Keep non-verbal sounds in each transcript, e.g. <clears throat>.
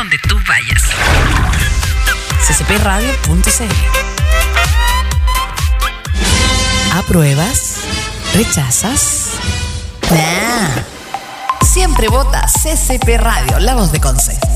donde tú vayas. ccpradio.cl ¿Apruebas? ¿Rechazas? Nah. Siempre vota CCP Radio, la voz de Conce.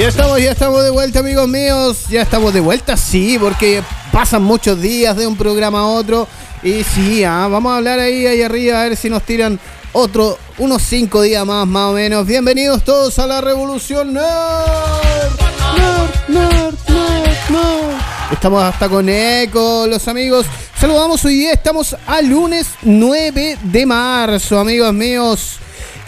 Ya estamos, ya estamos de vuelta, amigos míos. Ya estamos de vuelta, sí, porque pasan muchos días de un programa a otro. Y sí, ah, vamos a hablar ahí, ahí arriba, a ver si nos tiran otro, unos cinco días más, más o menos. Bienvenidos todos a la Revolución Nerd. Nerd, nerd, nerd, nerd. Estamos hasta con Eco, los amigos. Saludamos hoy día, estamos a lunes 9 de marzo, amigos míos.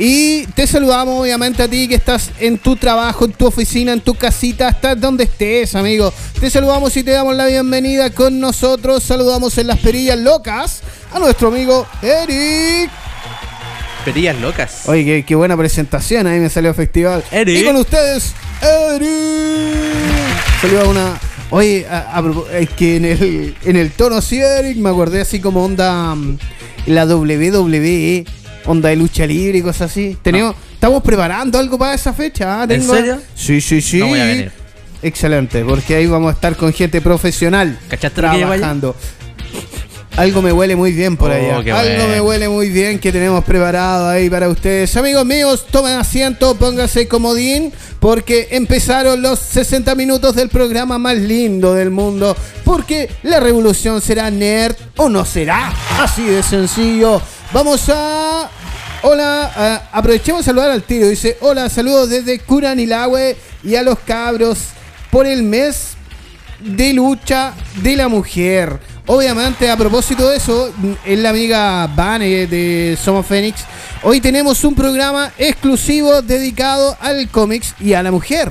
Y te saludamos obviamente a ti que estás en tu trabajo, en tu oficina, en tu casita, estás donde estés, amigo. Te saludamos y te damos la bienvenida con nosotros. Saludamos en las perillas locas a nuestro amigo Eric. Perillas locas. Oye, qué, qué buena presentación, ahí me salió festival. Eric. Y con ustedes, Eric. Salió a una. Oye, a- es que en el, en el tono así, Eric, me acordé así como onda mm, la WWE, onda de lucha libre y cosas así. Tenemos, Estamos preparando algo para esa fecha. ¿ah? ¿En serio? Sí, sí, sí. No voy a venir. Excelente, porque ahí vamos a estar con gente profesional. ¿Cachaste trabajando. Algo me huele muy bien por Oh, allá. Algo bueno. me huele muy bien que tenemos preparado ahí para ustedes. Amigos míos, tomen asiento, pónganse comodín, porque empezaron los 60 minutos del programa más lindo del mundo. Porque la revolución será nerd o no será. Así de sencillo. Vamos a. Hola, aprovechemos de saludar al tiro. Dice: Hola, saludos desde Curanilahue y a los cabros por el mes de lucha de la mujer. Obviamente, a propósito de eso, es la amiga Vane de Somos Fénix. Hoy tenemos un programa exclusivo dedicado al cómics y a la mujer.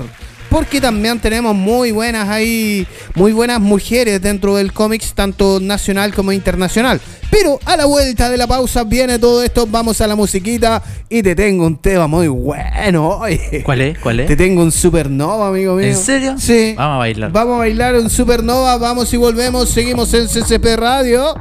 Porque también tenemos muy buenas ahí, muy buenas mujeres dentro del cómics, tanto nacional como internacional. Pero a la vuelta de la pausa viene todo esto, vamos a la musiquita y te tengo un tema muy bueno. oye. ¿Cuál es? ¿Cuál es? Te tengo un supernova, amigo mío. ¿En serio? Sí. Vamos a bailar. Vamos a bailar un supernova, vamos y volvemos. Seguimos en CCP Radio.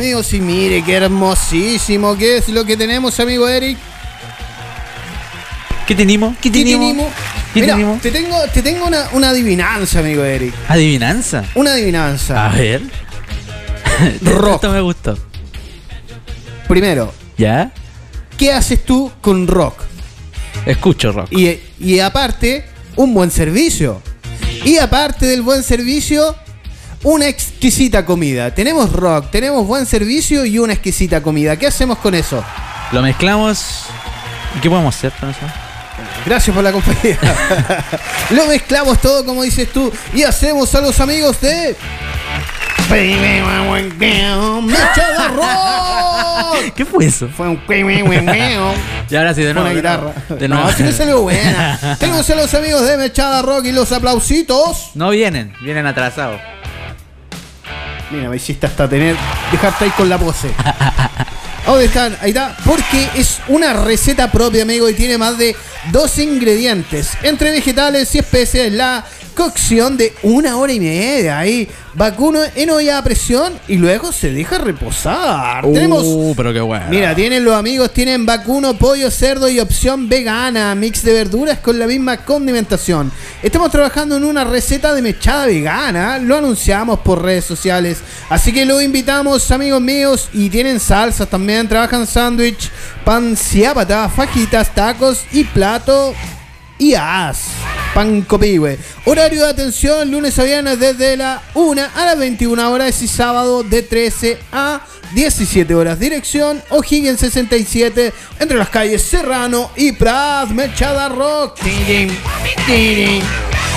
Míos. Y mire qué hermosísimo que es lo que tenemos, amigo Eric. ¿Qué tenemos? ¿Qué ¿Qué tenemos? tenemos? ¿Qué Mira, tenemos? te tengo, te tengo una, una adivinanza, amigo Eric. ¿Adivinanza? Una adivinanza. A ver. <laughs> Rock. Esto me gustó. Primero, ¿Ya? ¿qué haces tú con rock? Escucho rock. Y, y aparte, un buen servicio. Y aparte del buen servicio, una exquisita comida. Tenemos rock, tenemos buen servicio y una exquisita comida. ¿Qué hacemos con eso? Lo mezclamos. ¿Y qué podemos hacer con eso? Gracias por la compañía. <laughs> Lo mezclamos todo como dices tú y hacemos a los amigos de... <laughs> ¿Qué fue eso? Fue un... Y <laughs> ahora sí, de nuevo. una de guitarra. nuevo. De No, nuevo. así que salió buena. Tenemos a los amigos de Mechada Rock y los aplausitos. No vienen, vienen atrasados. Mira, me hiciste hasta tener. Dejarte ahí con la pose. <laughs> ¿Dónde están? Ahí está. Porque es una receta propia, amigo, y tiene más de dos ingredientes. Entre vegetales y especias, la cocción de una hora y media. Ahí, vacuno en olla a presión y luego se deja reposar. Tenemos. Uh, pero qué bueno. Mira, tienen los amigos, tienen vacuno, pollo, cerdo y opción vegana, mix de verduras con la misma condimentación. Estamos trabajando en una receta de mechada vegana, lo anunciamos por redes sociales, así que lo invitamos, amigos míos, y tienen salsas también, trabajan sándwich, pan ciápata, fajitas, tacos y plato y as. Pan copihue. Horario de atención lunes a viernes desde la 1 a las 21 horas y sábado de 13 a 17 horas. Dirección O'Higgins 67 entre las calles Serrano y Prat. Mechada Rock.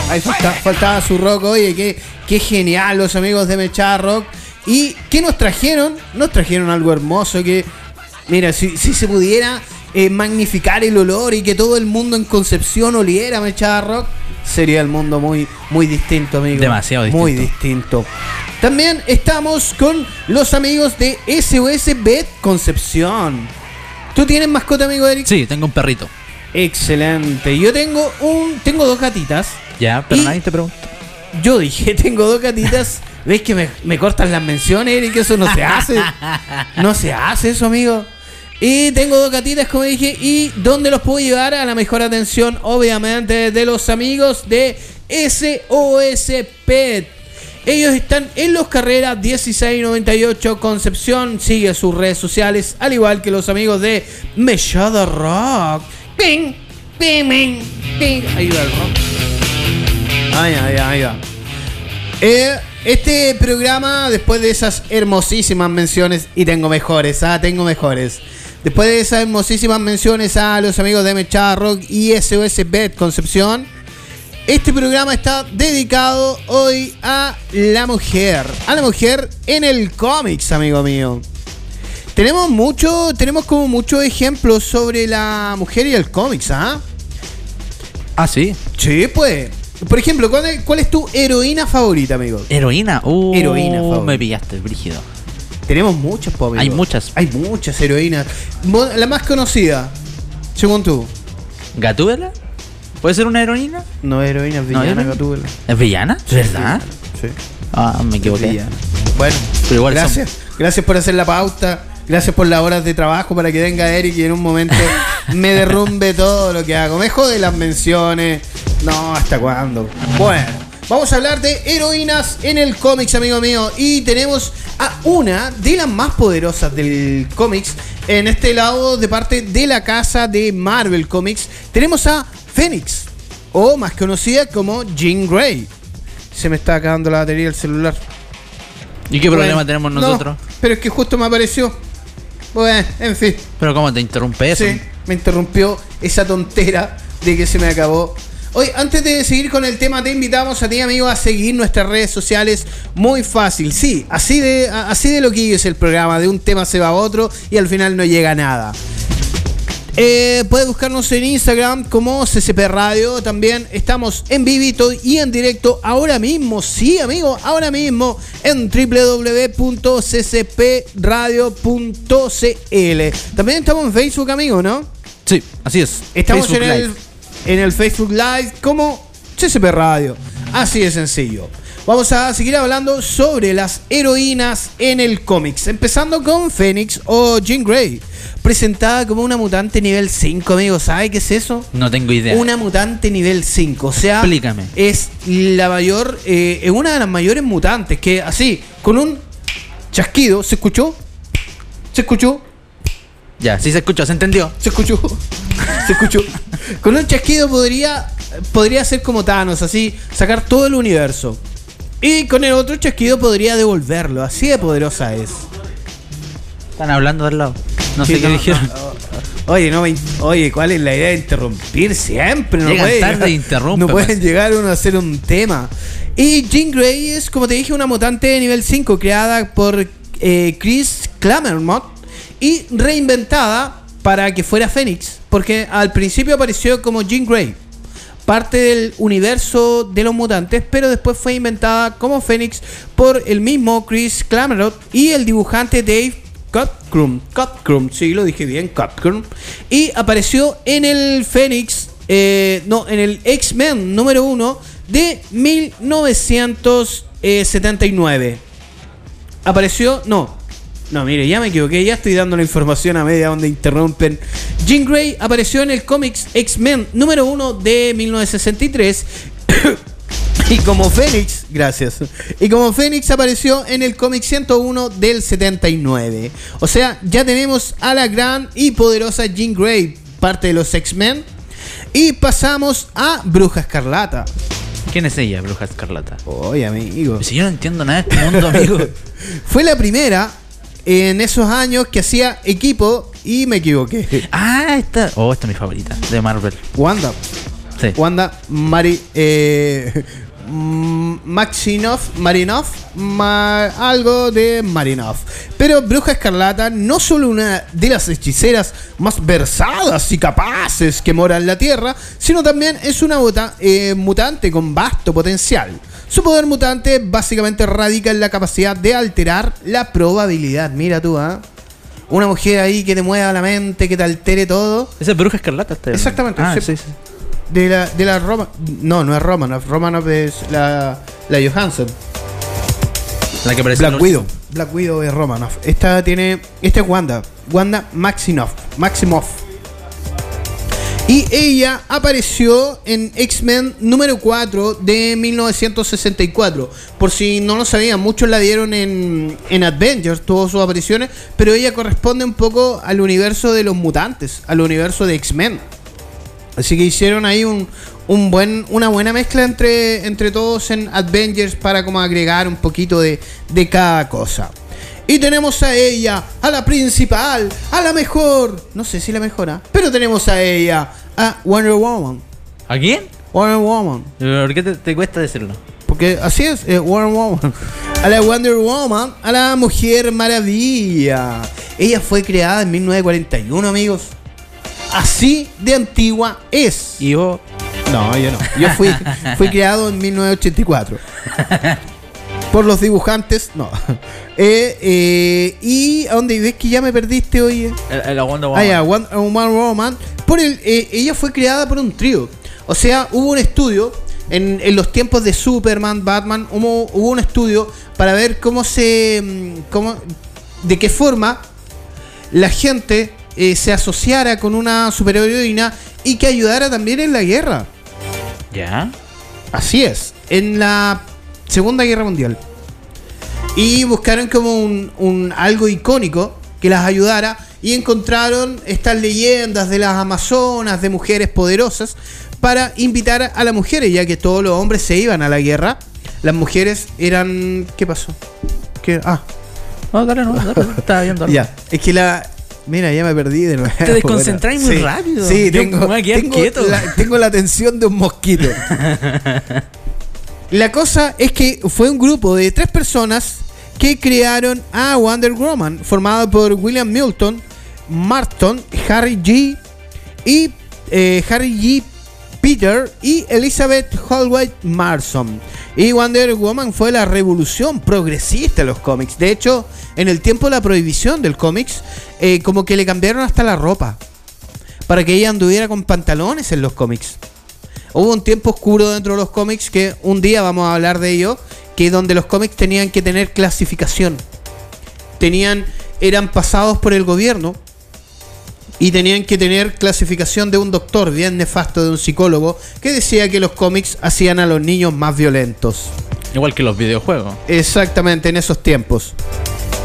Ahí falta- faltaba su rock. Oye, qué, qué genial los amigos de Mechada Rock. ¿Y qué nos trajeron? Nos trajeron algo hermoso que Mira, si, si se pudiera eh, magnificar el olor y que todo el mundo en Concepción oliera Mechada Rock, sería el mundo muy, muy distinto, amigo. Demasiado Muy distinto. distinto. También estamos con los amigos de SOS Bet Concepción. ¿Tú tienes mascota, amigo Eric? Sí, tengo un perrito. Excelente. Yo tengo un. Tengo dos gatitas. Ya, pero nadie te pregunta. Yo dije, <laughs> tengo dos gatitas. ¿Ves que me, me cortan las menciones, Eric? Eso no se hace. <laughs> No se hace eso, amigo. Y tengo dos gatitas, como dije. ¿Y dónde los puedo llevar? A la mejor atención, obviamente, de los amigos de SOS Pet. Ellos están en los carreras 1698 Concepción. Sigue sus redes sociales, al igual que los amigos de Mechada Rock. Ping, ping, ping, ping. Ahí va el rock. Ay, ay, ay, ay. Eh, este programa, después de esas hermosísimas menciones, y tengo mejores, ah, tengo mejores. Después de esas hermosísimas menciones a los amigos de Mechada Rock y SOS Bet Concepción, este programa está dedicado hoy a la mujer. A la mujer en el cómics, amigo mío. Tenemos mucho, tenemos como muchos ejemplos sobre la mujer y el cómics, ¿ah? Ah, sí. Sí, pues. Por ejemplo, ¿cuál es, cuál es tu heroína favorita, amigo? Heroína. Uh, Heroína, favorita. Me pillaste, brígido. Tenemos muchas, po. Hay muchas. Hay muchas heroínas. La más conocida, según tú. ¿Gatúbela? ¿Puede ser una heroína? No es heroína, es villana, heroína. Gatúbela. ¿Es villana? ¿Verdad? Sí. Ah, me equivoqué. Villana. Bueno, Pero igual son- gracias. Gracias por hacer la pauta. Gracias por las horas de trabajo para que venga Eric y en un momento <laughs> me derrumbe todo lo que hago. Me jode las menciones. No, ¿hasta cuándo? Bueno, vamos a hablar de heroínas en el cómics, amigo mío. Y tenemos a una de las más poderosas del cómics. En este lado, de parte de la casa de Marvel Comics, tenemos a Phoenix. O más conocida como Jean Grey. Se me está acabando la batería del celular. ¿Y qué problema Bueno, tenemos no, nosotros? pero es que justo me apareció. Bueno, en fin. ¿Pero cómo te interrumpe eso? Sí, me interrumpió esa tontera de que se me acabó. Hoy, antes de seguir con el tema, te invitamos a ti, amigo, a seguir nuestras redes sociales. Muy fácil, sí, así de, así de lo que es el programa. De un tema se va a otro y al final no llega nada. Eh, puedes buscarnos en Instagram como CCP Radio. También estamos en vivito y en directo ahora mismo. Sí, amigo, ahora mismo en www.ccpradio.cl. También estamos en Facebook, amigo, ¿no? Sí, así es. Estamos Facebook en el, Live. En el Facebook Live como CCP Radio. Así de sencillo. Vamos a seguir hablando sobre las heroínas en el cómics. Empezando con Phoenix o Jean Grey. Presentada como una mutante nivel 5, amigos. ¿Sabe qué es eso? No tengo idea. Una mutante nivel 5. O sea, Explícame. es la mayor, eh, es una de las mayores mutantes que así, con un chasquido, ¿se escuchó? ¿Se escuchó? Ya, sí se escuchó, se entendió. Se escuchó. Se escuchó. Con un chasquido podría, podría ser como Thanos, así, sacar todo el universo. Y con el otro chasquido podría devolverlo. Así de poderosa es. Están hablando del lado. No sé qué dijeron. Oye, no oye, ¿cuál es la idea de interrumpir siempre? No Llegan puede tarde llegar- No pueden pues. llegar uno a hacer un tema. Y Jean Grey es, como te dije, una mutante de nivel 5 creada por eh, Chris Claremont y reinventada para que fuera Fénix, porque al principio apareció como Jean Grey, parte del universo de los mutantes, pero después fue inventada como Fénix por el mismo Chris Claremont y el dibujante Dave Cockrum. Cockrum, sí, lo dije bien, Cockrum. Y apareció en el Fénix, eh, no, en el X-Men número 1 de 1979. Apareció, no, no, mire, ya me equivoqué, ya estoy dando la información a media donde interrumpen. Jean Grey apareció en el cómics X-Men número 1 de 1963. <coughs> Y como Fénix, gracias. Y como Fénix apareció en el cómic 101 del 79. O sea, ya tenemos a la gran y poderosa Jean Grey, parte de los X-Men. Y pasamos a Bruja Escarlata. ¿Quién es ella, Bruja Escarlata? Oye, amigo. Si yo no entiendo nada de este mundo, amigo. <laughs> Fue la primera en esos años que hacía equipo y me equivoqué. <laughs> Ah, esta. Oh, esta es mi favorita de Marvel. Wanda. Sí. Wanda Mari, eh, mm, Maxinoff, Marinov, ma- algo de Marinov. Pero Bruja Escarlata no solo una de las hechiceras más versadas y capaces que mora en la Tierra, sino también es una bota- eh, mutante con vasto potencial. Su poder mutante básicamente radica en la capacidad de alterar la probabilidad. Mira tú, ¿ah? Una mujer ahí que te mueva la mente, que te altere todo. Esa es Bruja Escarlata. Este. Exactamente, Ah, sí, sí. De la, de la Roma. No, no es Romanoff. Romanoff es la, la Johansson. La que apareció en Black la Widow. Black Widow es Romanoff. Esta tiene. Esta es Wanda. Wanda Maximoff. Maximoff. Y ella apareció en X-Men número 4 de 1964. Por si no lo sabían, muchos la dieron en, en Avengers, todas sus apariciones. Pero ella corresponde un poco al universo de los mutantes, al universo de X-Men. Así que hicieron ahí un, un buen, una buena mezcla entre, entre todos en Avengers para como agregar un poquito de, de cada cosa. Y tenemos a ella, a la principal, a la mejor. No sé si la mejora, pero tenemos a ella, a Wonder Woman. ¿A quién? Wonder Woman. ¿Por qué te, te cuesta decirlo? Porque así es, eh, Wonder Woman. A la Wonder Woman, a la Mujer Maravilla. Ella fue creada en 1941, amigos. Así de antigua es. Y vos. No, yo no. Yo fui, fui <laughs> creado en 1984. Por los dibujantes, no. Eh, eh, y a dónde ves que ya me perdiste hoy. El, el Wonder Ah, Woman. One, One Woman. Por el, eh, ella fue creada por un trío. O sea, hubo un estudio en, en los tiempos de Superman, Batman, hubo, hubo un estudio para ver cómo se. mm, Cómo, de qué forma la gente eh, se asociara con una superheroína y que ayudara también en la guerra. ¿Ya? Así es, en la Segunda Guerra Mundial. Y buscaron como un, un algo icónico que las ayudara y encontraron estas leyendas de las amazonas, de mujeres poderosas, para invitar a las mujeres, ya que todos los hombres se iban a la guerra. Las mujeres eran... ¿Qué pasó? ¿Qué? Ah, No, dale, no, dale. Estaba viendo ya. Es que la... Mira, ya me perdí de nuevo. Te <laughs> desconcentráis muy rápido. Sí, Yo tengo, me quieto. La, tengo la atención de un mosquito. <laughs> la cosa es que fue un grupo de tres personas que crearon a Wonder Woman, formado por William Milton, Marton, Harry G. y eh, Harry G. Peter y Elizabeth Holway Marson. Y Wonder Woman fue la revolución progresista de los cómics. De hecho, en el tiempo de la prohibición del cómics, eh, como que le cambiaron hasta la ropa. Para que ella anduviera con pantalones en los cómics. Hubo un tiempo oscuro dentro de los cómics que un día vamos a hablar de ello, que donde los cómics tenían que tener clasificación. Tenían, eran pasados por el gobierno y tenían que tener clasificación de un doctor, bien nefasto de un psicólogo, que decía que los cómics hacían a los niños más violentos. Igual que los videojuegos. Exactamente, en esos tiempos.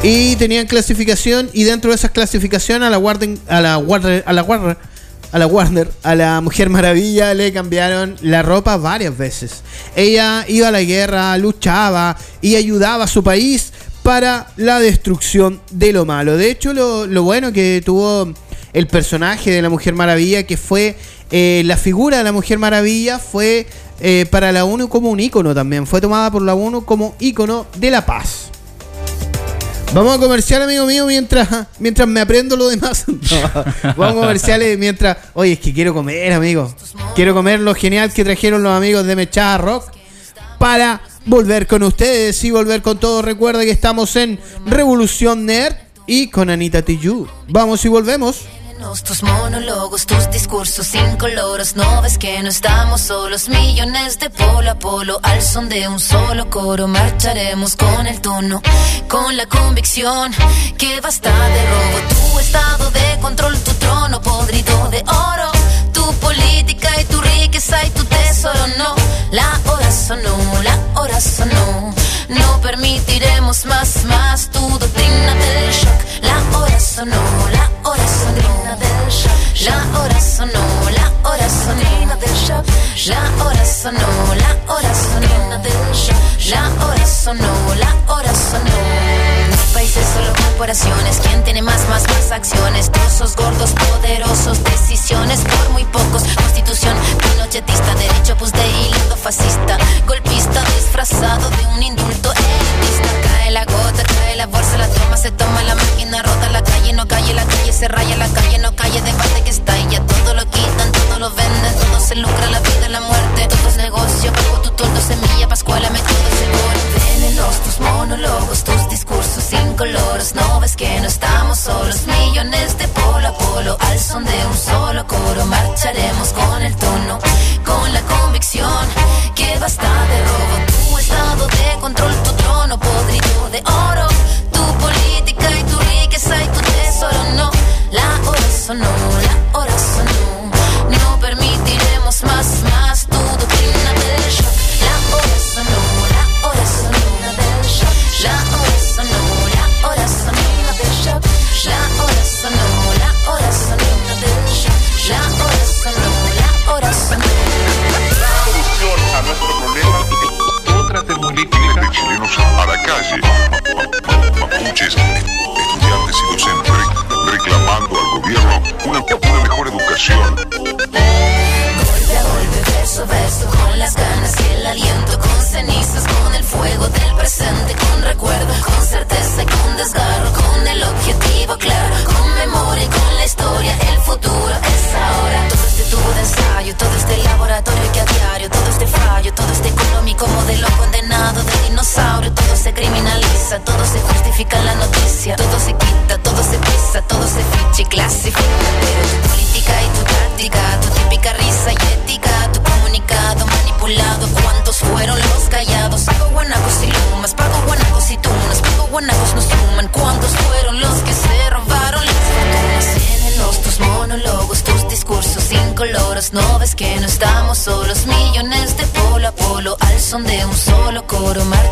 Y tenían clasificación y dentro de esas clasificaciones a la Warden, a la Warner, a la Warner, a la Warner, a la Mujer Maravilla le cambiaron la ropa varias veces. Ella iba a la guerra, luchaba y ayudaba a su país para la destrucción de lo malo. De hecho, lo, lo bueno que tuvo el personaje de la Mujer Maravilla, que fue eh, la figura de la Mujer Maravilla, fue eh, para la ONU como un ícono también. Fue tomada por la ONU como ícono de la paz. Vamos a comercial, amigo mío, mientras, mientras me aprendo lo demás. <laughs> Vamos a comerciales eh, mientras. Oye, es que quiero comer, amigo. Quiero comer lo genial que trajeron los amigos de Mechada Rock para volver con ustedes y volver con todo. Recuerda que estamos en Revolución Nerd y con Anita Tijoux. Vamos y volvemos tus monólogos, tus discursos sin coloros. No ves que no estamos solos, millones de polo a polo, al son de un solo coro. Marcharemos con el tono, con la convicción que basta de robo. Tu estado de nossas gordas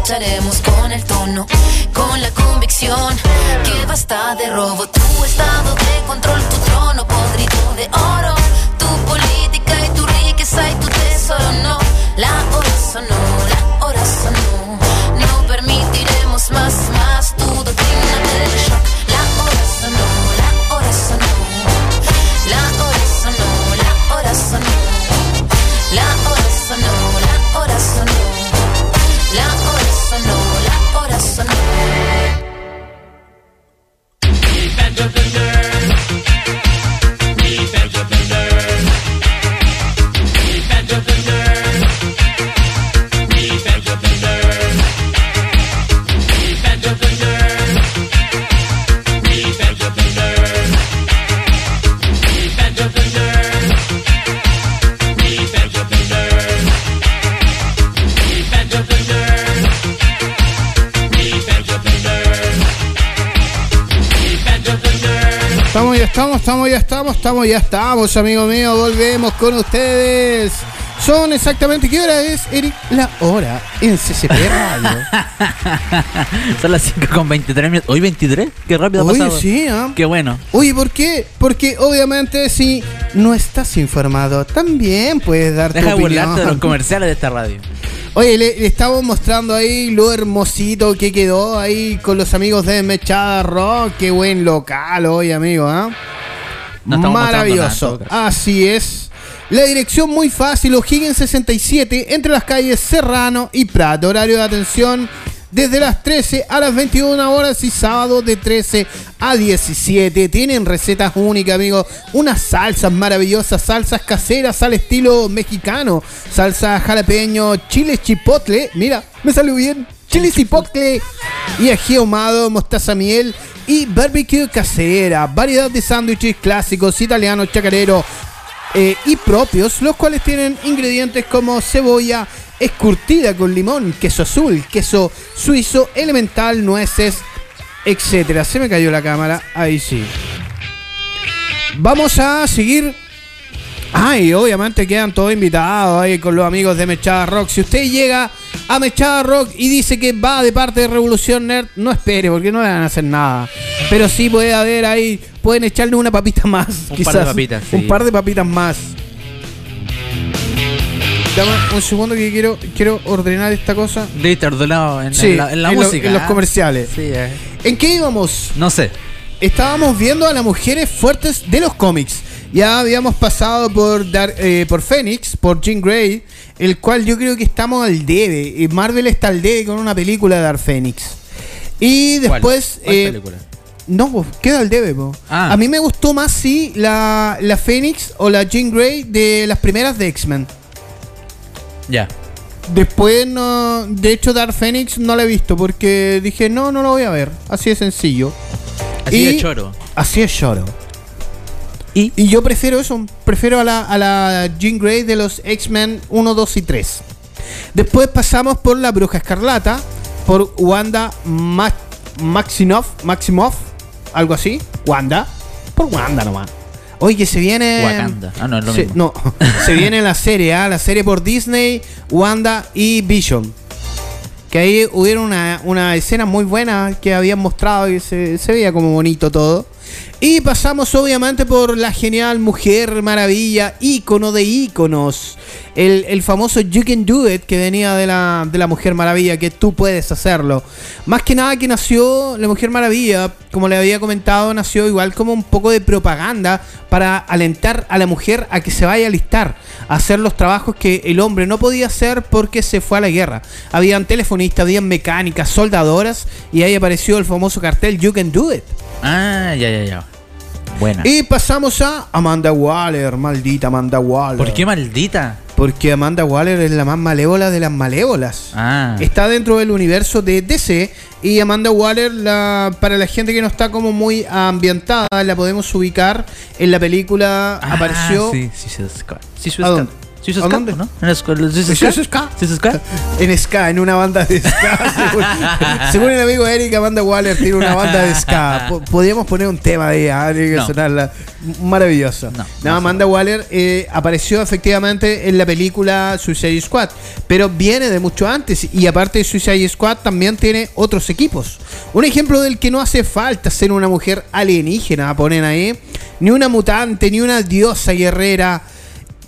lucharemos con el tono, con la convicción que basta de robotar. Estamos, estamos, ya estamos, estamos, ya estamos, amigo mío. Volvemos con ustedes. Son exactamente, ¿qué hora es, Eric? La hora en CCP <laughs> Radio. Son las 5 con 23 minutos. ¿Hoy 23? Qué rápido ha Oye, pasado. sí, ¿ah? Qué bueno. Oye, ¿por qué? Porque obviamente si no estás informado, también puedes dar tu Deja de opinión. burlarte de los comerciales de esta radio. Oye, le, le estamos mostrando ahí lo hermosito que quedó ahí con los amigos de Mechada Rock. Qué buen local hoy, amigo, ¿ah? No en Maravilloso. Así es. La dirección muy fácil, O'Higgins 67, entre las calles Serrano y Prat. Horario de atención desde las 13 a las 21 horas y sábado de 13 a 17. Tienen recetas únicas, amigos. Unas salsas maravillosas, salsas caseras al estilo mexicano. Salsa jalapeño, chile chipotle. Mira, me salió bien. Chile chipotle y ají ahumado, mostaza miel y barbecue casera. Variedad de sándwiches clásicos, italianos, chacarero eh, y propios, los cuales tienen ingredientes como cebolla escurtida con limón, queso azul, queso suizo, elemental, nueces, etcétera. Se me cayó la cámara, ahí sí. Vamos a seguir. Ay, obviamente quedan todos invitados ahí con los amigos de Mechada Rock. Si usted llega a Mechada Rock y dice que va de parte de Revolución Nerd, no espere porque no van a hacer nada. Pero sí puede haber ahí, pueden echarle una papita más. Un quizás. par de papitas, sí. Un par de papitas más. Dame un segundo que quiero, quiero ordenar esta cosa. Debe estar ordenado en, Sí, en la, en la en lo- música. en los ¿ah? comerciales. Sí, eh. ¿En qué íbamos? No sé. estábamos viendo a las mujeres fuertes de los cómics. Ya habíamos pasado por Dar- eh, por Phoenix, por Jean Grey, el cual yo creo que estamos al debe. Marvel está al debe con una película de Dark Phoenix. Y ¿Cuál? después... ¿Cuál eh, película? No, pues, queda al debe, po. Ah. A mí me gustó más, sí, la, la Phoenix o la Jean Grey de las primeras de X-Men. Ya. Después, no, de hecho, Dark Phoenix no la he visto porque dije, no, no lo voy a ver. Así de sencillo. Así Y- de choro. Así es lloro. ¿Y? Y yo prefiero eso, prefiero a la, a la Jean Grey de los X-Men 1, 2 y 3. Después pasamos por la Bruja Escarlata, por Wanda Ma- Maximoff, Maximoff, algo así. Wanda, por Wanda nomás. Oye, que se viene. Wakanda. Ah, no, es lo se, mismo. no, <laughs> se viene la serie, ¿ah? la serie por Disney, Wanda y Vision. Que ahí hubieron una, una escena muy buena que habían mostrado y se, se veía como bonito todo. Y pasamos obviamente por la genial Mujer Maravilla, ícono de íconos. El, el famoso You Can Do It que venía de la, de la Mujer Maravilla, que tú puedes hacerlo. Más que nada que nació la Mujer Maravilla, como le había comentado, nació igual como un poco de propaganda para alentar a la mujer a que se vaya a alistar, a hacer los trabajos que el hombre no podía hacer porque se fue a la guerra. Habían telefonistas, habían mecánicas, soldadoras, y ahí apareció el famoso cartel You Can Do It. Ah, ya, ya, ya. Buena. Y pasamos a Amanda Waller, maldita Amanda Waller. ¿Por qué maldita? Porque Amanda Waller es la más malévola de las malévolas. Ah. Está dentro del universo de DC y Amanda Waller, la, para la gente que no está como muy ambientada, la podemos ubicar en la película. Ah, apareció Sí, sí, sí. Sí. Sí, sí, ¿A Squad, dónde? ¿no? En Squad. en Ska, en una banda de Ska. <laughs> según, según el amigo Eric, Amanda Waller tiene una banda de Ska. Po- Podríamos poner un tema de ella, ah, tiene que No. sonarla. Maravilloso. No, no Amanda Waller eh, apareció efectivamente en la película Suicide Squad, pero viene de mucho antes. Y aparte de Suicide Squad, también tiene otros equipos. Un ejemplo del que no hace falta ser una mujer alienígena, ponen ahí. Ni una mutante, ni una diosa guerrera.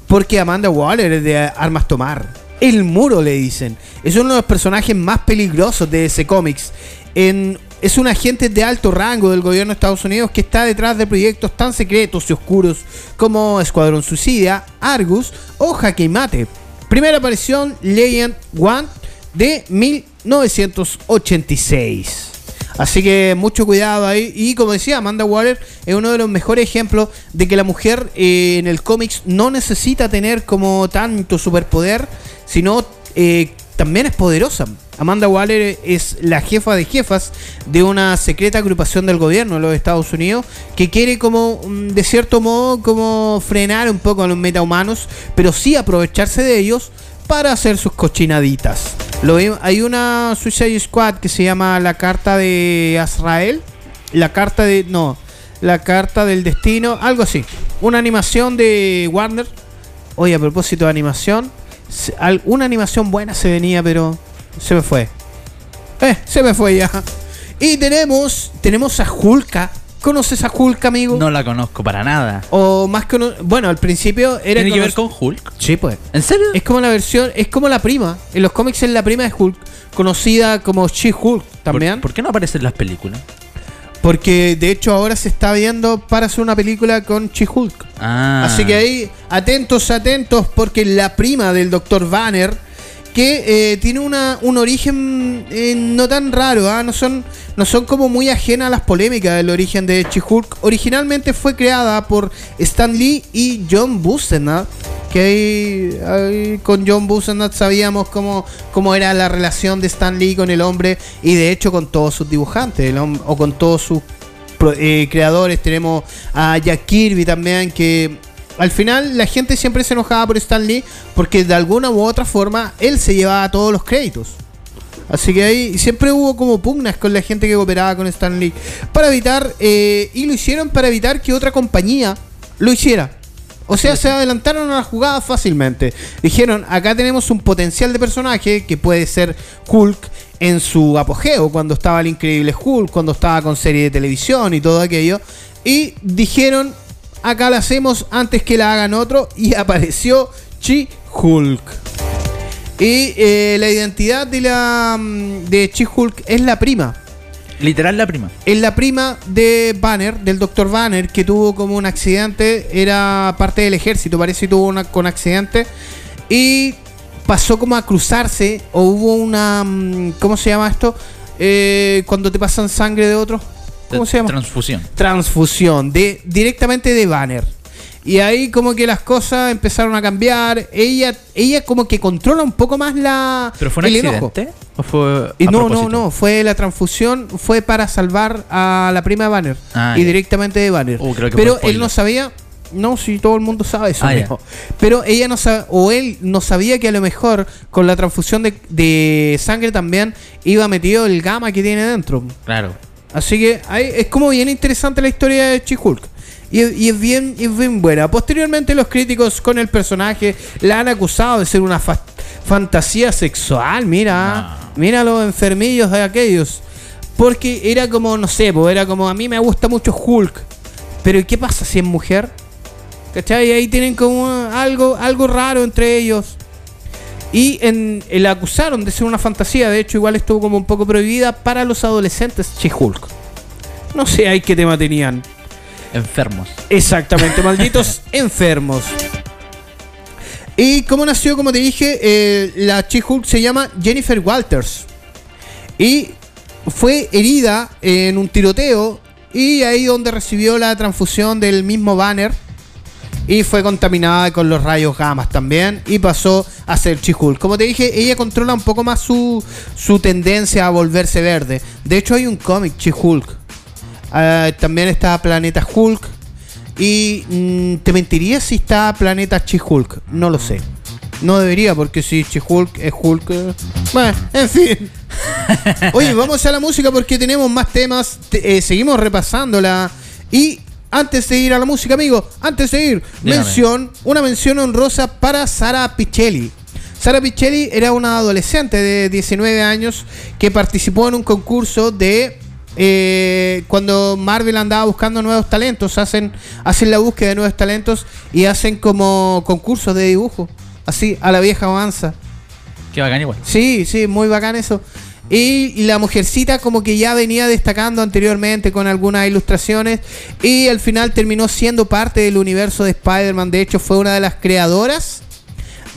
Porque Amanda Waller es de Armas Tomar. El muro le dicen. Es uno de los personajes más peligrosos de ese cómics. Es un agente de alto rango del gobierno de Estados Unidos que está detrás de proyectos tan secretos y oscuros como Escuadrón Suicida, Argus o Jaque Mate. Primera aparición Legend One de 1986. Así que mucho cuidado ahí. Y como decía, Amanda Waller es uno de los mejores ejemplos de que la mujer eh, en el cómics no necesita tener como tanto superpoder, sino eh, también es poderosa. Amanda Waller es la jefa de jefas de una secreta agrupación del gobierno de los Estados Unidos que quiere como, mm, de cierto modo, como frenar un poco a los metahumanos, pero sí aprovecharse de ellos para hacer sus cochinaditas. Lo hay una Suicide Squad que se llama la carta de Azrael. La carta de. No. La carta del destino, algo así. Una animación de Warner. Oye, a propósito de animación, una animación buena se venía, pero se me fue. Eh, se me fue ya. Y tenemos, tenemos a Hulka. ¿Conoces a Hulk, amigo? No la conozco para nada. O más que uno- bueno, al principio era ¿Tiene que ver con Hulk? Sí, pues. ¿En serio? Es como la versión, es como la prima. En los cómics es la prima de Hulk, conocida como She-Hulk también. ¿Por, por qué no aparece en las películas? Porque de hecho ahora se está viendo para hacer una película con She-Hulk. Ah. Así que ahí, atentos, atentos, porque la prima del Dr. Banner, que eh, tiene una, un origen eh, no tan raro, ¿ah? no, son, no son como muy ajenas a las polémicas del origen de She-Hulk. Originalmente fue creada por Stan Lee y John Busenat, que ahí, con John Busenat sabíamos cómo, cómo era la relación de Stan Lee con el hombre y de hecho con todos sus dibujantes, o con todos sus eh, creadores. Tenemos a Jack Kirby también, que al final la gente siempre se enojaba por Stan Lee porque de alguna u otra forma él se llevaba todos los créditos. Así que ahí siempre hubo como pugnas con la gente que cooperaba con Stan Lee. Para evitar, eh, y lo hicieron para evitar que otra compañía lo hiciera. O sea, se adelantaron a la jugada fácilmente. Dijeron, acá tenemos un potencial de personaje que puede ser Hulk en su apogeo, cuando estaba el increíble Hulk, cuando estaba con serie de televisión y todo aquello. Y dijeron, acá la hacemos antes que la hagan otro. Y <laughs> apareció Chi-Hulk. Y eh, la identidad de la mm, de She-Hulk es la prima. Literal la prima. Es la prima de Banner, del Dr. Banner, que tuvo como un accidente, era parte del ejército, parece que tuvo una, con accidente. Y pasó como a cruzarse, o hubo una... mm, ¿Cómo se llama esto? Eh, cuando te pasan sangre de otro. ¿Cómo se llama? Transfusión. transfusión de directamente de Banner. Y ahí como que las cosas empezaron a cambiar. Ella ella como que controla un poco más la ¿Pero fue un el enojo. accidente? ¿O fue Y no, no, propósito? no, fue la transfusión, fue para salvar a la prima de Banner Ah, y directamente de Banner. Uh, Pero él no sabía, no, si todo el mundo sabe eso. Ah. Pero ella no sabía, o él no sabía que a lo mejor con la transfusión de, de sangre también iba metido el gamma que tiene dentro. Claro. Así que ahí es como bien interesante la historia de She-Hulk. Y, y es bien, y es bien buena. Posteriormente los críticos con el personaje la han acusado de ser una fa- fantasía sexual. Mira, mira los enfermillos de aquellos. Porque era como, no sé, pues era como a mí me gusta mucho Hulk. Pero ¿y qué pasa si es mujer? ¿Cachai? Y ahí tienen como algo, algo raro entre ellos. Y en, eh, la acusaron de ser una fantasía. De hecho, igual estuvo como un poco prohibida para los adolescentes She-Hulk. No sé ahí qué tema tenían. Enfermos. Exactamente, <laughs> malditos enfermos. Y como nació, como te dije, eh, la She-Hulk se llama Jennifer Walters. Y fue herida en un tiroteo. Y ahí donde recibió la transfusión del mismo banner. Y fue contaminada con los rayos gamas también. Y pasó a ser She-Hulk. Como te dije, ella controla un poco más su, su tendencia a volverse verde. De hecho, hay un cómic, She-Hulk. Ah, también está Planeta Hulk. Y mm, te mentiría si está Planeta She-Hulk. No lo sé. No debería, porque si She-Hulk es Hulk. eh, Bueno, en fin. <laughs> Oye, vamos a la música porque tenemos más temas. Te- eh, seguimos repasándola. Y antes de ir a la música, amigo, antes de ir, Dígame. mención, una mención honrosa para Sara Pichelli. Sara Pichelli era una adolescente de 19 años que participó en un concurso de eh, cuando Marvel andaba buscando nuevos talentos, hacen, hacen la búsqueda de nuevos talentos y hacen como concursos de dibujo, así, a la vieja avanza. Qué bacán igual. Sí, sí, muy bacán eso. Y la mujercita como que ya venía destacando anteriormente con algunas ilustraciones y al final terminó siendo parte del universo de Spider-Man. De hecho, fue una de las creadoras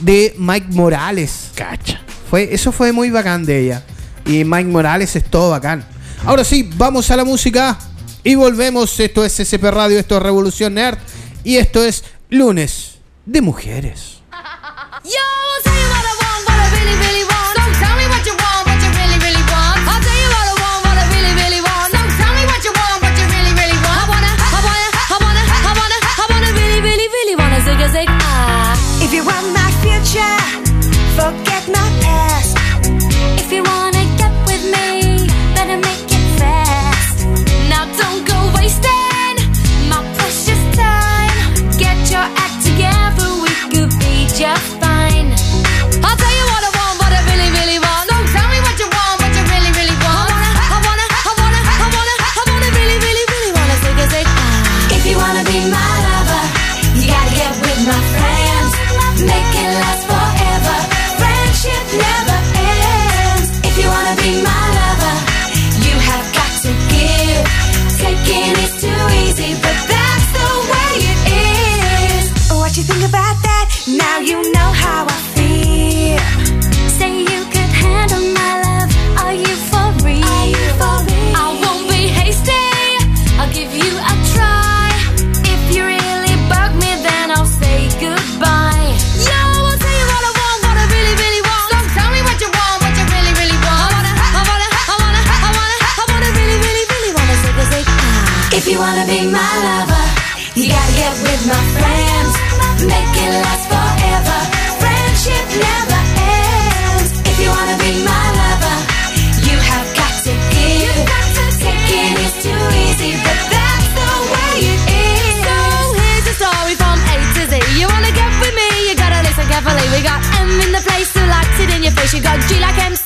de Mike Morales. Cacha. Fue, eso fue muy bacán de ella. Y Mike Morales es todo bacán. Ahora sí, vamos a la música y volvemos. Esto es SP Radio, esto es Revolución Nerd y esto es Lunes de Mujeres. <laughs> Yo, not Now you know how I feel. Say you could handle my love. Are you for real? I won't be hasty. I'll give you a try. If you really bug me, then I'll say goodbye. You'll tell you what I want, what I really, really want. Tell me what you want, what you really, really want. I wanna, I wanna, I wanna, I wanna, I wanna really, really, really wanna say, say. Ah. If you wanna be my say she got G like MC.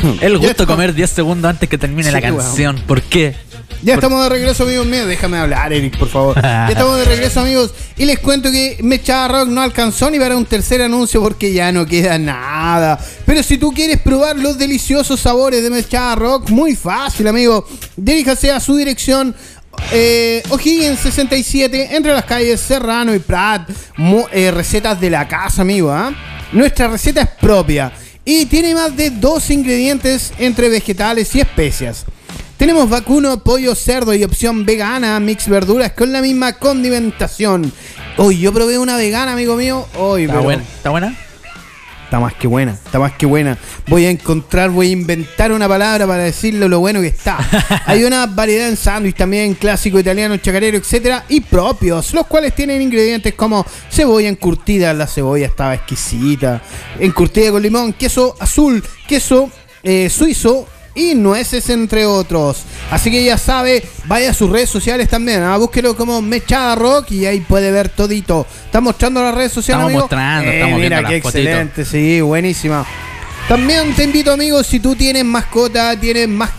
<coughs> El Ya gusto está. comer 10 segundos antes que termine Sí, la canción. ¿Por qué? Ya estamos de regreso, amigos míos. Déjame hablar, Eric, por favor. Ya estamos de regreso, amigos. Y les cuento que Mechada Rock no alcanzó ni para un tercer anuncio porque ya no queda nada. Pero si tú quieres probar los deliciosos sabores de Mechada Rock, muy fácil, amigo. Diríjase a su dirección. Eh, O'Higgins 67, entre las calles Serrano y Prat. Eh, recetas de la casa, amigo. ¿ah? Nuestra receta es propia y tiene más de dos ingredientes entre vegetales y especias. Tenemos vacuno, pollo, cerdo y opción vegana, mix verduras con la misma condimentación. Hoy yo probé una vegana, amigo mío. Hoy, ¿Está buena? ¿Está buena? Está más que buena, está más que buena. Voy a encontrar, voy a inventar una palabra para decirle lo bueno que está. <laughs> Hay una variedad en sándwich también, clásico italiano, chacarero, etcétera, y propios, los cuales tienen ingredientes como cebolla encurtida, la cebolla estaba exquisita, encurtida con limón, queso azul, queso eh, suizo y nueces entre otros. Así que ya sabe, vaya a sus redes sociales también, ¿ah? búsquelo como Mechada Rock y ahí puede ver todito. ¿Está mostrando las redes sociales? Estamos amigo? mostrando, Eh, estamos mira, viendo qué las fotitos. excelente, sí, buenísima. También te invito, amigos, si tú tienes mascota, tienes más...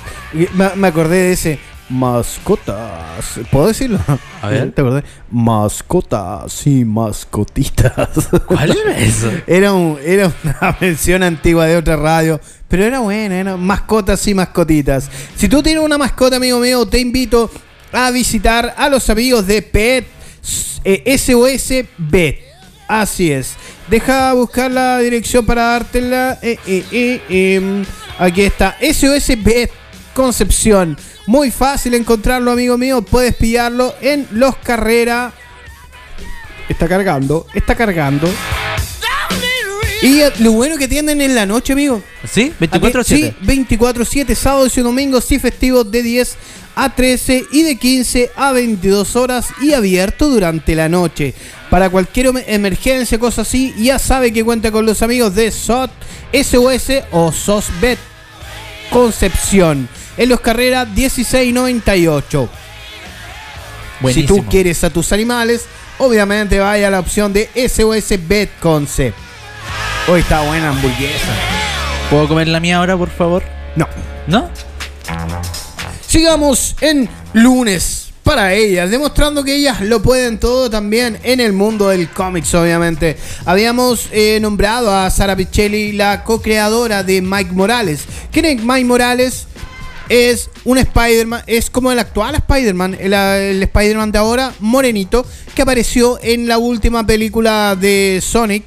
Me, me acordé de ese... Mascotas. ¿Puedo decirlo? A ver. <laughs> ¿Te acordé? Mascotas, sí, mascotitas. ¿Cuál era eso? <laughs> Era, un- era una <laughs> mención antigua de otra radio, pero era buena, era mascotas y mascotitas. Si tú tienes una mascota, amigo mío, te invito a visitar a los amigos de Pet eh, SOS Bet. Así es. Deja buscar la dirección para dártela. Eh, eh, eh, em, aquí está. SOS Bet Concepción. Muy fácil encontrarlo, amigo mío. Puedes pillarlo en Los Carrera. Está cargando, está cargando. Y lo bueno que tienen en la noche, amigo. ¿Sí? ¿24 Aquí- Sí, 24-7, sábados y domingos y festivos de 10 a 13 y de 15 a 22 horas y abierto durante la noche. Para cualquier em- emergencia, cosa así, ya sabe que cuenta con los amigos de SOT, SOS o SOSBET Concepción. En los carreras 1698. Si tú quieres a tus animales, obviamente vaya a la opción de SOS Bet Concept. Hoy está buena hamburguesa. ¿Puedo comer la mía ahora, por favor? No. ¿No? Sigamos en lunes para ellas, demostrando que ellas lo pueden todo también en el mundo del cómics, obviamente. Habíamos eh, nombrado a Sara Pichelli, la co-creadora de Mike Morales. ¿Quién es Mike Morales? Es un Spider-Man, es como el actual Spider-Man, el, Spider-Man de ahora, morenito, que apareció en la última película de Sonic,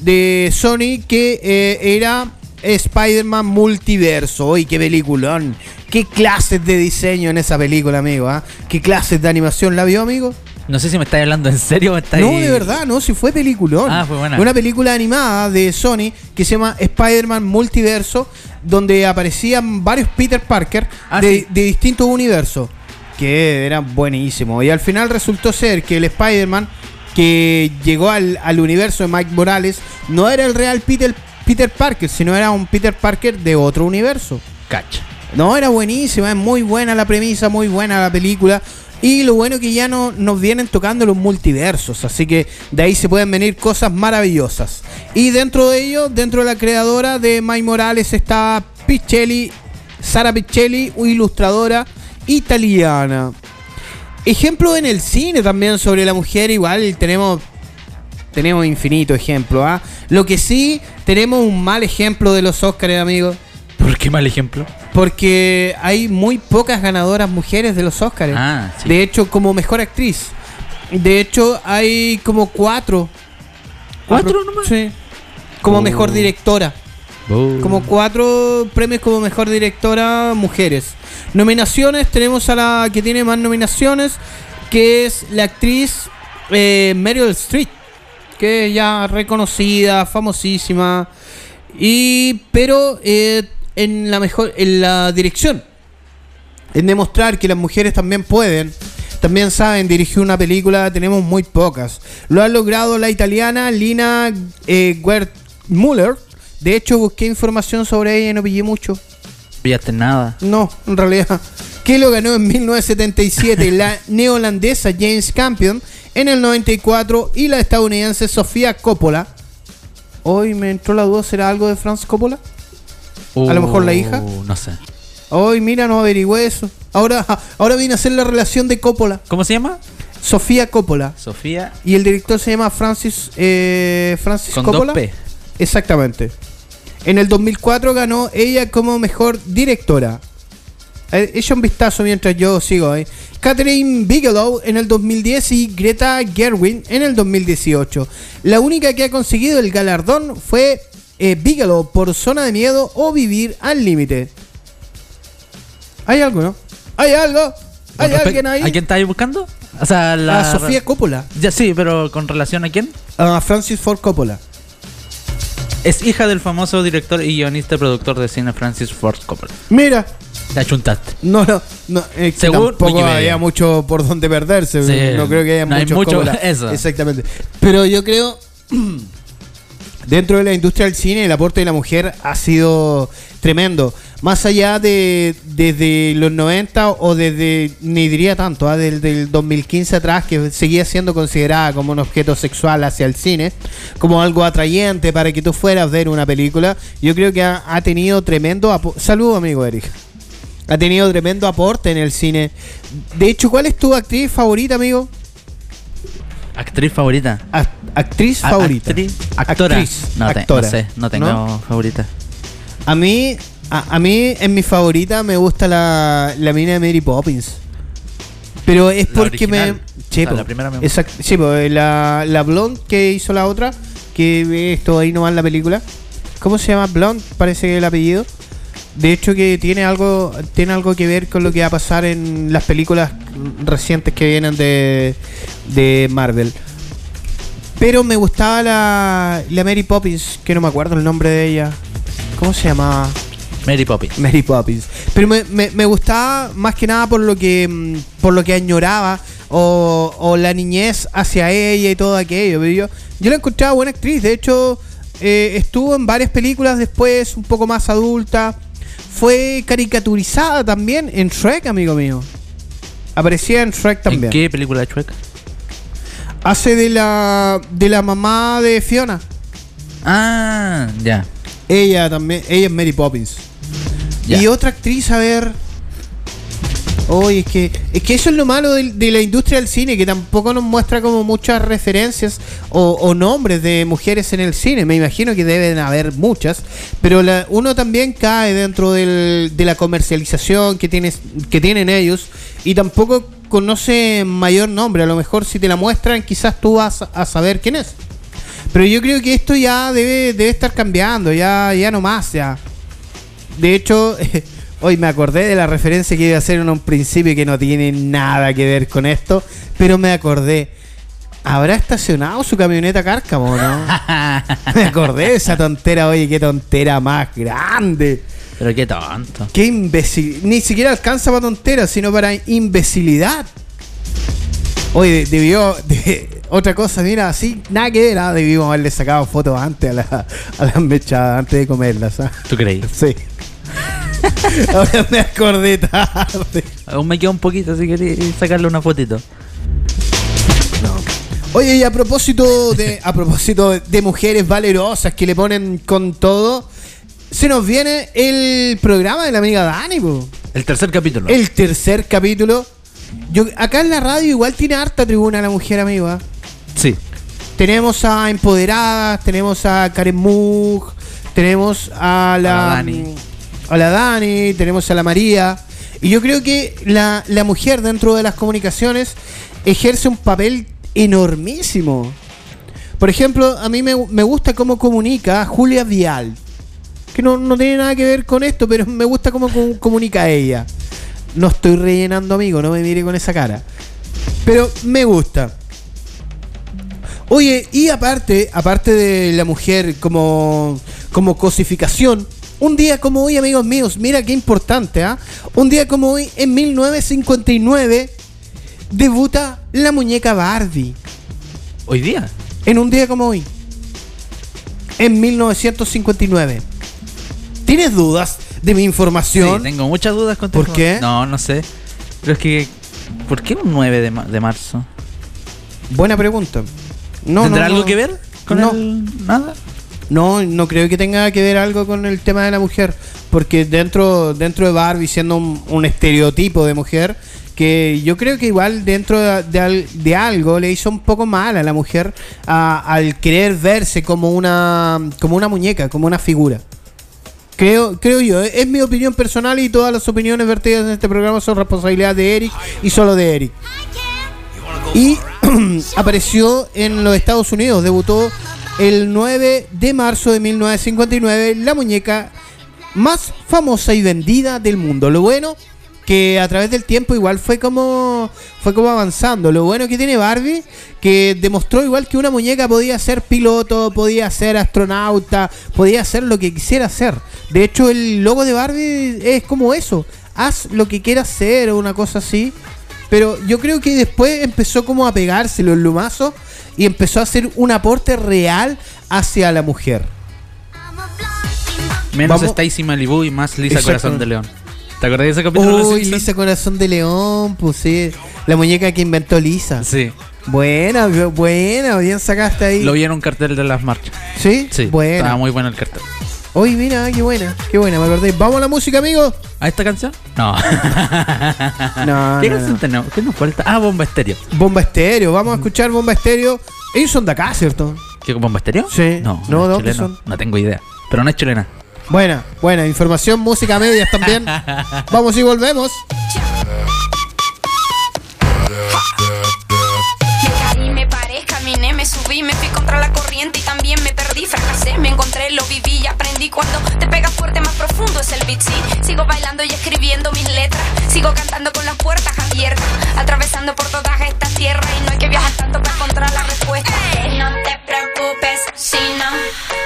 de Sony, que eh, era Spider-Man Multiverso. ¡Uy, qué peliculón! ¿Qué clases de diseño en esa película, amigo? ah? ¿Qué clases de animación la vio, amigo? No sé si me estáis hablando en serio o me estáis... No, de verdad, no, si fue peliculón. Ah, fue buena. Una película animada de Sony que se llama Spider-Man Multiverso, donde aparecían varios Peter Parker Ah, de, sí. de distintos universos. que era buenísimo. Y al final resultó ser que el Spider-Man que llegó al, al universo de Mike Morales no era el real Peter, Peter Parker, sino era un Peter Parker de otro universo. Cacha. No, era buenísima, es muy buena la premisa, muy buena la película. Y lo bueno que ya no nos vienen tocando los multiversos, así que de ahí se pueden venir cosas maravillosas. Y dentro de ello, dentro de la creadora de Mike Morales está Pichelli, Sara Pichelli, ilustradora italiana. Ejemplo en el cine también sobre la mujer, igual tenemos tenemos infinito ejemplo, ¿ah? Lo que sí tenemos un mal ejemplo de los Oscars, amigos. ¿Por qué mal ejemplo? Porque hay muy pocas ganadoras mujeres de los Oscars. Ah, sí. De hecho, como mejor actriz. De hecho, hay como cuatro. ¿Cuatro Apro- nomás? Sí. Como Oh. mejor directora. Como cuatro premios como mejor directora mujeres. Nominaciones, tenemos a la que tiene más nominaciones, que es la actriz eh, Meryl Streep, que es ya reconocida, famosísima. Y pero eh, en la mejor en la dirección en demostrar que las mujeres también pueden, también saben dirigir una película, tenemos muy pocas. Lo ha logrado la italiana Lina eh, Muller. De hecho, busqué información sobre ella y no pillé mucho. Pillaste nada. No, en realidad. Que lo ganó en 1977 la neolandesa James Campion en el 94 y la estadounidense Sofía Coppola. Hoy me entró la duda, ¿será algo de Franz Coppola? A lo mejor la hija. Uh, No sé. Hoy, mira, no averigüé eso. Ahora, ahora viene a ser la relación de Coppola. ¿Cómo se llama? Sofía Coppola. Sofía Y el director se llama Francis, eh, Francis con Coppola. dos P. Exactamente. En el 2004 ganó ella como mejor directora. Eh, Echa un vistazo mientras yo sigo ahí. Catherine Bigelow en el 2010 y Greta Gerwin en el 2018. La única que ha conseguido el galardón fue eh, Bigelow por Zona de Miedo o Vivir al Límite. ¿Hay algo, no? ¿Hay algo? ¿Hay alguien ahí? ¿A quién estáis buscando? O sea, la. A Sofía Coppola. Ya sí, pero con relación a quién? A Francis Ford Coppola. Es hija del famoso director y guionista y productor de cine Francis Ford Coppola. Mira, Te achuntaste. No, no, no es que Según tampoco Wikipedia. había mucho por donde perderse. Sí, no creo que haya no hay muchos mucho <laughs> eso. Exactamente. Pero yo creo, <clears throat> dentro de la industria del cine, el aporte de la mujer ha sido tremendo. Más allá de desde los 90 o desde, ni diría tanto, ah, del, del 2015 atrás, que seguía siendo considerada como un objeto sexual hacia el cine, como algo atrayente para que tú fueras a ver una película. Yo creo que ha, ha tenido tremendo apo- Saludos, amigo Eric. Ha tenido tremendo aporte en el cine. De hecho, ¿cuál es tu actriz favorita, amigo? Actriz favorita. Actriz A- favorita. actriz, actora. Actriz, no, te- actora. no sé, no tengo ¿No? favorita. A mí, a, a mí, en mi favorita me gusta la, la mina de Mary Poppins. Pero es porque me. O Sí, sea, po. la primera me gusta. Exacto. Sí, po, eh, la, la Blonde que hizo la otra, que esto ahí nomás en la película. ¿Cómo se llama? Blonde, parece que el apellido. De hecho que tiene algo tiene algo que ver con lo que va a pasar en las películas recientes que vienen de, de Marvel. Pero me gustaba la, la Mary Poppins, que no me acuerdo el nombre de ella. ¿Cómo se llamaba? Mary Poppins. Mary Poppins. Pero me, me- me gustaba más que nada por lo que mm, por lo que añoraba o, o la niñez hacia ella y todo aquello. Pero yo, yo la encontraba buena actriz. De hecho, eh, estuvo en varias películas después, un poco más adulta. Fue caricaturizada también en Shrek, amigo mío. Aparecía en Shrek también. ¿En qué película de Chueca? Hace de la de la mamá de Fiona. Ah, ya. Ella también, ella es Mary Poppins. Ya. Y otra actriz, a ver. Oye, es que, es que eso es lo malo de, la industria del cine, que tampoco nos muestra como muchas referencias o, nombres de mujeres en el cine. Me imagino que deben haber muchas, pero uno también cae dentro del- de la comercialización que, tienes, que tienen ellos y tampoco conoce mayor nombre. A lo mejor si te la muestran, quizás tú vas a saber quién es. Pero yo creo que esto ya debe, debe estar cambiando, ya, ya no más, ya. De hecho, <laughs> hoy me acordé de la referencia que iba a hacer en un principio que no tiene nada que ver con esto, pero me acordé. ¿Habrá estacionado su camioneta Cárcamo, no? <laughs> me acordé de esa tontera, oye, qué tontera más grande. Pero qué tonto. Qué imbécil. Ni siquiera alcanza para tonteras, sino para imbecilidad. Oye, debió. de- otra cosa, mira, así, nada que ver. ah, debimos haberle sacado fotos antes a, la- a las mechadas, antes de comerlas. ¿ah? ¿Tú creí? Sí. <laughs> Ahora me acordé tarde. Aún me queda un poquito, si querés sacarle una fotito. Oye, y a propósito de a propósito de mujeres valerosas que le ponen con todo, se nos viene el programa de la amiga Dani, po. El tercer capítulo. el tercer capítulo. Yo acá en la radio igual tiene harta tribuna la mujer, amigo. ¿ah? Sí. Tenemos a Empoderadas, tenemos a Karen Mug, tenemos a la, A la Dani. A la Dani, tenemos a la María. Y yo creo que la, la mujer dentro de las comunicaciones ejerce un papel enormísimo. Por ejemplo, a mí me, me gusta cómo comunica Julia Vial. Que no, no tiene nada que ver con esto, pero me gusta cómo com- comunica ella. No estoy rellenando, amigo, no me mire con esa cara. Pero me gusta. Oye, y aparte, aparte de la mujer como, como cosificación, un día como hoy, amigos míos, mira qué importante, ¿ah? Un día como hoy, en 1959, debuta la muñeca Barbie. Hoy día. En un día como hoy. En 1959. ¿Tienes dudas de mi Sí, información? tengo muchas dudas con tu ¿Por qué? No, no sé. Pero es que. ¿Por qué un 9 de, ma- de marzo? Buena pregunta. No, ¿Tendrá no, algo no. que ver con No. el. Nada? No, no creo que tenga que ver algo con el tema de la mujer. Porque dentro, dentro de Barbie, siendo un, un estereotipo de mujer, que yo creo que igual dentro de, de al- de algo le hizo un poco mal a la mujer a- al querer verse como una, como una muñeca, como una figura. Creo, creo yo, es mi opinión personal y todas las opiniones vertidas en este programa son responsabilidad de Eric y solo de Eric. Y <clears throat> apareció en los Estados Unidos, debutó el 9 de marzo de 1959, la muñeca más famosa y vendida del mundo. Lo bueno que a través del tiempo igual fue como fue como avanzando. Lo bueno que tiene Barbie que demostró igual que una muñeca podía ser piloto, podía ser astronauta, podía hacer lo que quisiera hacer. De hecho, el logo de Barbie es como eso. Haz lo que quieras hacer o una cosa así. Pero yo creo que después empezó como a pegarse los lumazos y empezó a hacer un aporte real hacia la mujer. Menos Vamos- Stacy Malibu y más Lisa Exacto. Corazón de León. ¿Te acordás de ese capítulo? de los Uy, Simpsons? Lisa Corazón de León, pues sí. La muñeca que inventó Lisa. Sí. Buena, buena, bien sacaste ahí. Lo vi en un cartel de las marchas. ¿Sí? Sí. Buena. Estaba muy bueno el cartel. Uy, mira, qué buena, qué buena, me acordé. ¿Vamos a la música, amigo? ¿A esta canción? No. <laughs> No, ¿Qué no, canción no. tenemos? ¿Qué nos falta? Ah, Bomba Estéreo. Bomba Estéreo, vamos a escuchar Bomba Estéreo. Ellos son de acá, ¿cierto? ¿Qué Bomba Estéreo? Sí. No, No, no, es ¿dónde chileno. son? No tengo idea. Pero no es chilena. Buena, buena, información, música medias también. <laughs> Vamos y volvemos. Me caí, me paré, caminé, me subí, me fui contra la corriente y también me perdí, fracasé, me encontré, lo viví y aprendí. Cuando te pegas fuerte, más profundo es el beat, sí. Sigo bailando y escribiendo mis letras, sigo cantando con las puertas abiertas, atravesando por todas estas tierras y no hay que viajar tanto para encontrar la respuesta. No te preocupes si no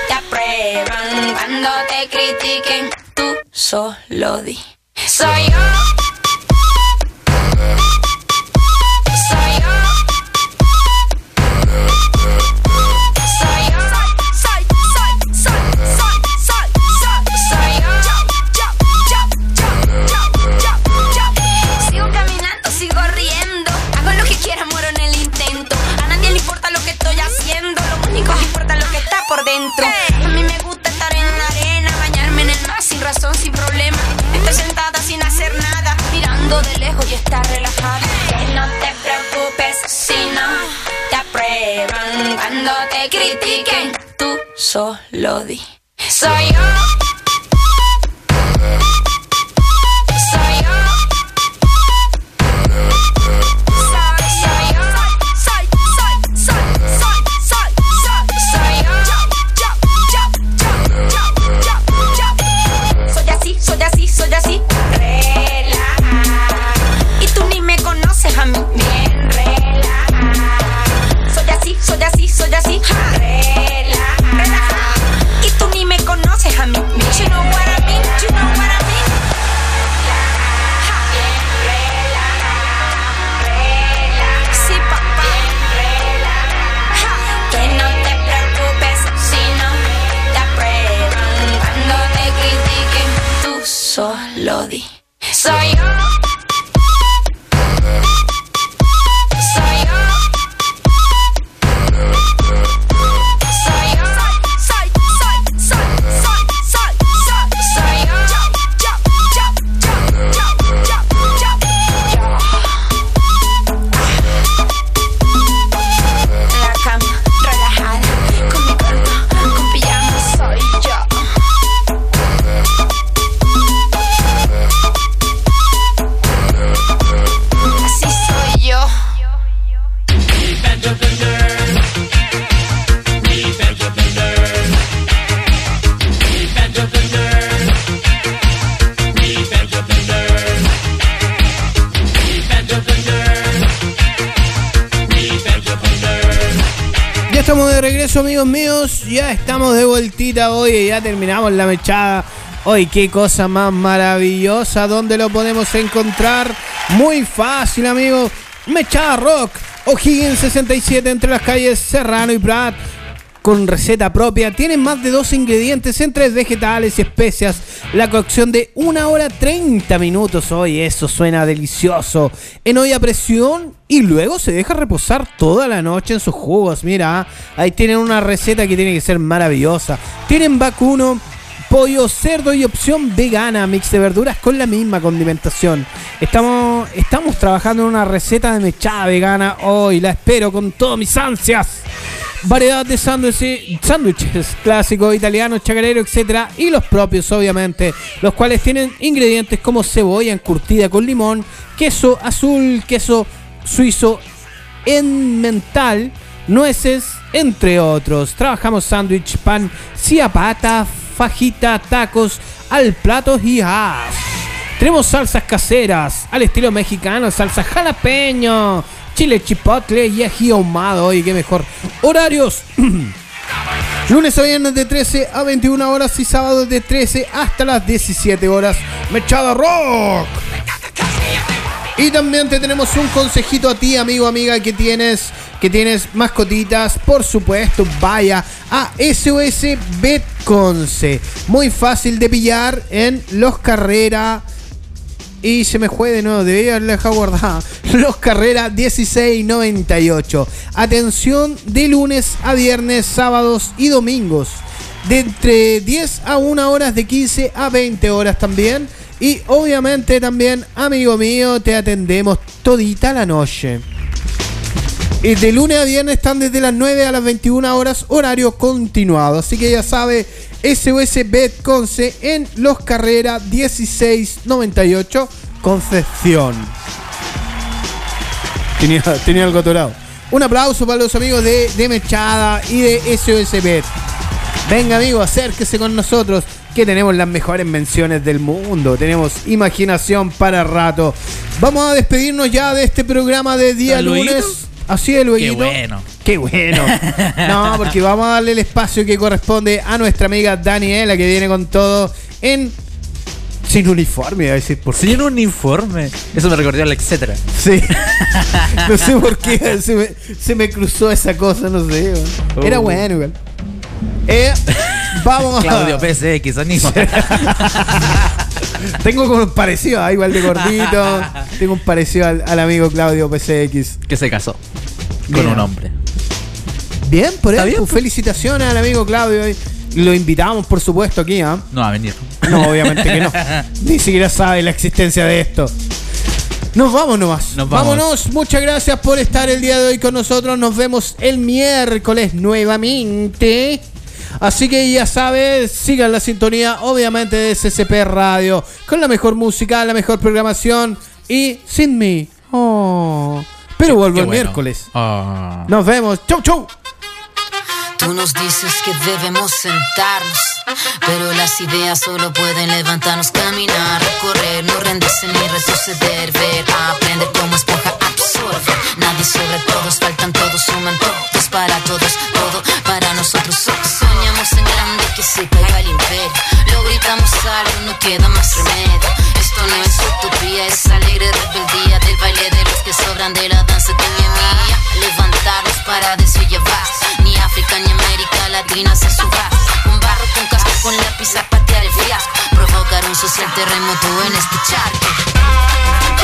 te aprueban cuando te critiquen, tú solo di. Soy yo. Amigos míos. Ya estamos de vueltita hoy. Ya terminamos la mechada. Hoy, qué cosa más maravillosa. ¿Dónde lo podemos encontrar? Muy fácil, amigos. Mechada Rock. O'Higgins 67 entre las calles Serrano y Prat. Con receta propia. Tienen más de dos ingredientes entre vegetales y especias. La cocción de 1 hora 30 minutos. Hoy eso suena delicioso. En olla a presión y luego se deja reposar toda la noche en sus jugos. Mira, ahí tienen una receta que tiene que ser maravillosa. Tienen vacuno, pollo, cerdo y opción vegana, mix de verduras con la misma condimentación. Estamos, estamos trabajando en una receta de mechada vegana hoy. La espero con todas mis ansias. Variedad de sándwiches, sándwiches clásicos, italianos, chacarero, etcétera, y los propios, obviamente, los cuales tienen ingredientes como cebolla encurtida con limón, queso azul, queso suizo en mental, nueces, entre otros. Trabajamos sándwich, pan, ciapata, fajita, tacos, al plato y as. Tenemos salsas caseras, al estilo mexicano, salsa jalapeño, chile chipotle y ají ahumado. Oye, qué mejor. Horarios. <clears throat> Lunes a viernes de 13 a 21 horas y sábados de 13 hasta las 17 horas. Mechada Rock. Y también te tenemos un consejito a ti, amigo, amiga, que tienes, que tienes mascotitas. Por supuesto, vaya a SOS Betconce. Muy fácil de pillar en Los Carrera. Y se me fue de nuevo, debía haberla dejado. <laughs> Los Carrera 1698. Atención de lunes a viernes, sábados y domingos. De entre 10 a 1 horas, de 15 a 20 horas también. Y obviamente también, amigo mío, te atendemos todita la noche. Y de lunes a viernes están desde las 9 a las 21 horas, horario continuado. Así que ya sabe, SOS Bet Conce en Los Carrera 1698, Concepción. Tenía, tenía algo atorado. Un aplauso para los amigos de, de Mechada y de SOS Bet. Venga, amigo, acérquese con nosotros. Que tenemos las mejores menciones del mundo. Tenemos imaginación para rato. Vamos a despedirnos ya de este programa de día lunes. Así es, Luisito. Qué bueno. Qué bueno. <laughs> No, porque vamos a darle el espacio que corresponde a nuestra amiga Daniela, que viene con todo en. Sin uniforme, a decir por Sin uniforme. Eso me recordó al etcétera. Sí. <laughs> no sé por qué se me, se me cruzó esa cosa, no sé. Era Oh. bueno igual. Eh, vamos a. Claudio PSX, animo. Tengo como un parecido, ah, igual de gordito. Tengo un parecido al, al amigo Claudio PCX. que se casó con Mira. un hombre. Bien, por eso. bien, pues. Felicitaciones al amigo Claudio. y Lo invitamos, por supuesto, aquí, ¿ah? No va a venir. No, obviamente que no. <laughs> Ni siquiera sabe la existencia de esto. Nos vamos nomás. Nos vamos. Vámonos. Muchas gracias por estar el día de hoy con nosotros. Nos vemos el miércoles nuevamente. Así que ya sabes, sigan la sintonía, obviamente, de SCP Radio. Con la mejor música, la mejor programación. Y sin mí. Oh. Pero vuelvo Qué el bueno. miércoles. Ah. Nos vemos. Chau, chau. Tú nos dices que debemos sentarnos, pero las ideas solo pueden levantarnos, caminar, correr, no rendirse ni retroceder, ver, aprender como esponja, Nadie sobre todos, faltan todos, suman todos para todos, todo para nosotros. So- Soñamos en grande que se caiga el imperio, lo gritamos algo, no queda más remedio. Esto no es utopía, es alegre rebeldía del baile de los que sobran de la danza tuya y mía. Levantarnos para llevar, ni África ni América Latina se suba. Un barro con casco con lápiz a patear el fiasco. Provoca provocar un social terremoto en este charco.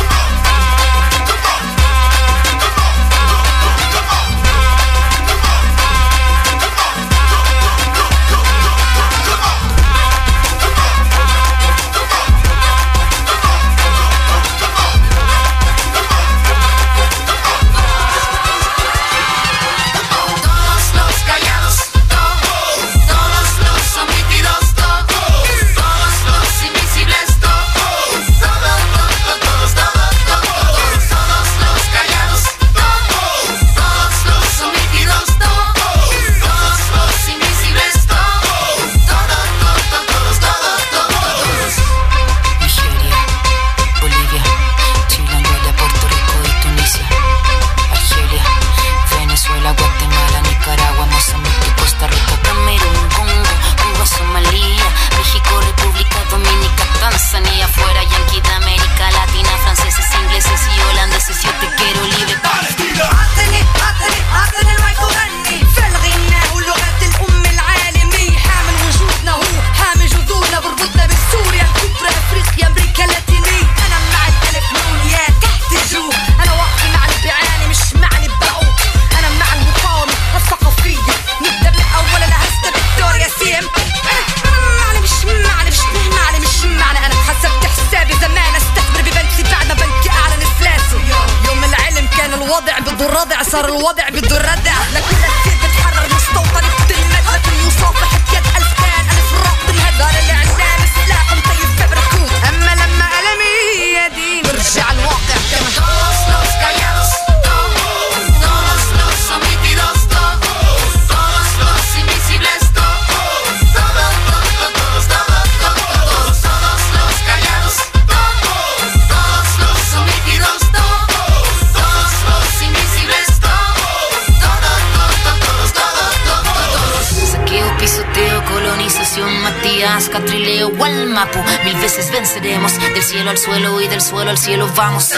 Vamos.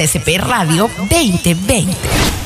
CCP Radio 2020.